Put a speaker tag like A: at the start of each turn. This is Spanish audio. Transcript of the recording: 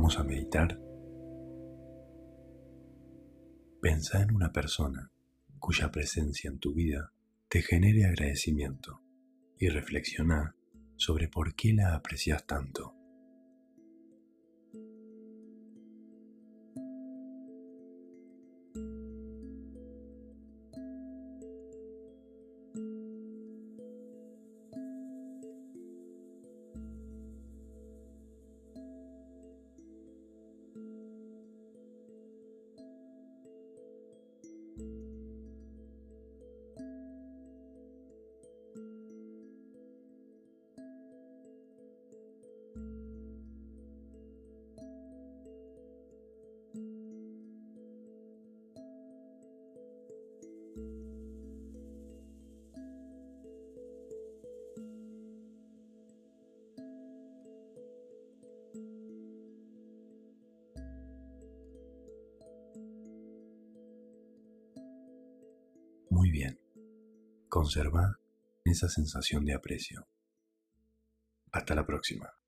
A: Vamos a meditar. Pensa en una persona cuya presencia en tu vida te genere agradecimiento y reflexiona sobre por qué la aprecias tanto. Muy bien. Conserva esa sensación de aprecio. Hasta la próxima.